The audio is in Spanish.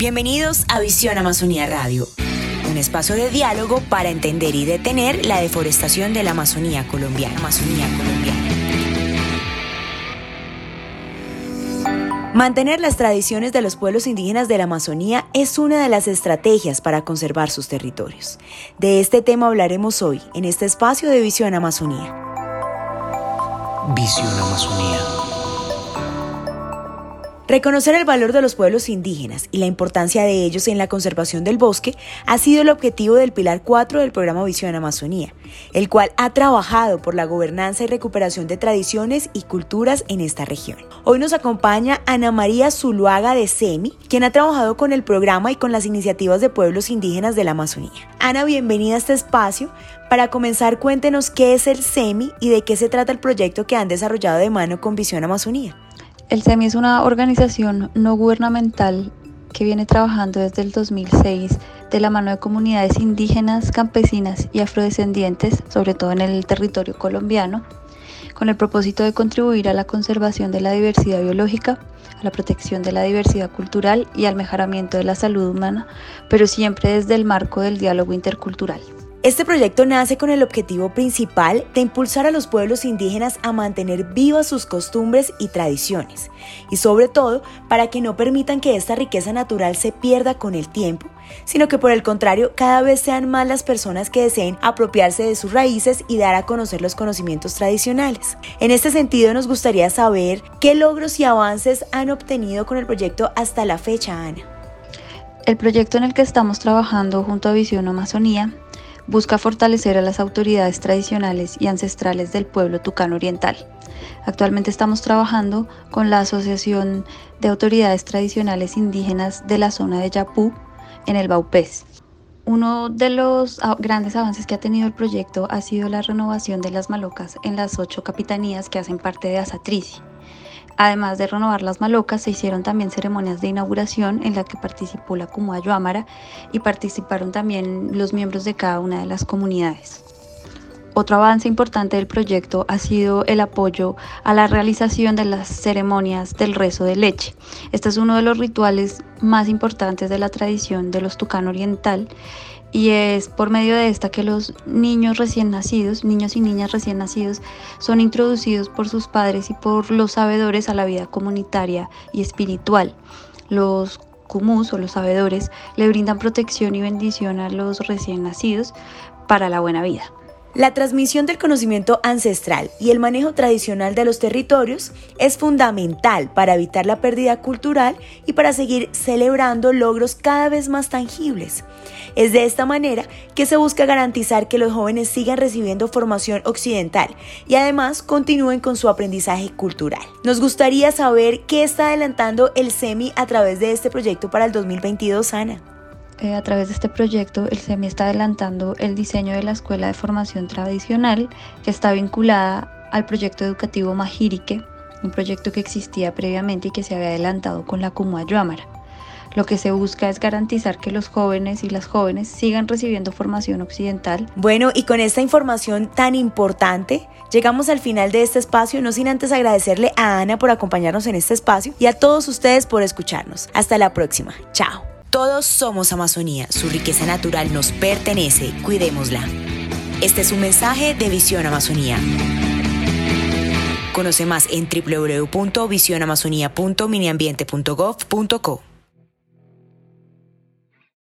Bienvenidos a Visión Amazonía Radio, un espacio de diálogo para entender y detener la deforestación de la Amazonía colombiana. Mantener las tradiciones de los pueblos indígenas de la Amazonía es una de las estrategias para conservar sus territorios. De este tema hablaremos hoy en este espacio de Visión Amazonía. Visión Amazonía. Reconocer el valor de los pueblos indígenas y la importancia de ellos en la conservación del bosque ha sido el objetivo del Pilar 4 del programa Visión Amazonía, el cual ha trabajado por la gobernanza y recuperación de tradiciones y culturas en esta región. Hoy nos acompaña Ana María Zuluaga de SEMI, quien ha trabajado con el programa y con las iniciativas de pueblos indígenas de la Amazonía. Ana, bienvenida a este espacio. Para comenzar, cuéntenos qué es el SEMI y de qué se trata el proyecto que han desarrollado de mano con Visión Amazonía. El SEMI es una organización no gubernamental que viene trabajando desde el 2006 de la mano de comunidades indígenas, campesinas y afrodescendientes, sobre todo en el territorio colombiano, con el propósito de contribuir a la conservación de la diversidad biológica, a la protección de la diversidad cultural y al mejoramiento de la salud humana, pero siempre desde el marco del diálogo intercultural. Este proyecto nace con el objetivo principal de impulsar a los pueblos indígenas a mantener vivas sus costumbres y tradiciones, y sobre todo para que no permitan que esta riqueza natural se pierda con el tiempo, sino que por el contrario cada vez sean más las personas que deseen apropiarse de sus raíces y dar a conocer los conocimientos tradicionales. En este sentido nos gustaría saber qué logros y avances han obtenido con el proyecto hasta la fecha, Ana. El proyecto en el que estamos trabajando junto a Visión Amazonía busca fortalecer a las autoridades tradicionales y ancestrales del pueblo tucano oriental. Actualmente estamos trabajando con la Asociación de Autoridades Tradicionales Indígenas de la zona de Yapú en el Baupés. Uno de los grandes avances que ha tenido el proyecto ha sido la renovación de las malocas en las ocho capitanías que hacen parte de Asatrici. Además de renovar las malocas, se hicieron también ceremonias de inauguración en la que participó la Ámara y participaron también los miembros de cada una de las comunidades. Otro avance importante del proyecto ha sido el apoyo a la realización de las ceremonias del rezo de leche. Este es uno de los rituales más importantes de la tradición de los Tucano Oriental y es por medio de esta que los niños recién nacidos, niños y niñas recién nacidos, son introducidos por sus padres y por los sabedores a la vida comunitaria y espiritual. Los kumus o los sabedores le brindan protección y bendición a los recién nacidos para la buena vida. La transmisión del conocimiento ancestral y el manejo tradicional de los territorios es fundamental para evitar la pérdida cultural y para seguir celebrando logros cada vez más tangibles. Es de esta manera que se busca garantizar que los jóvenes sigan recibiendo formación occidental y además continúen con su aprendizaje cultural. Nos gustaría saber qué está adelantando el SEMI a través de este proyecto para el 2022, Ana. Eh, a través de este proyecto, el SEMI está adelantando el diseño de la Escuela de Formación Tradicional, que está vinculada al proyecto educativo Majirique, un proyecto que existía previamente y que se había adelantado con la Cumua Yuamara. Lo que se busca es garantizar que los jóvenes y las jóvenes sigan recibiendo formación occidental. Bueno, y con esta información tan importante, llegamos al final de este espacio, no sin antes agradecerle a Ana por acompañarnos en este espacio y a todos ustedes por escucharnos. Hasta la próxima. Chao. Todos somos Amazonía, su riqueza natural nos pertenece, cuidémosla. Este es un mensaje de Visión Amazonía. Conoce más en www.visionamazonía.miniambiente.gov.co.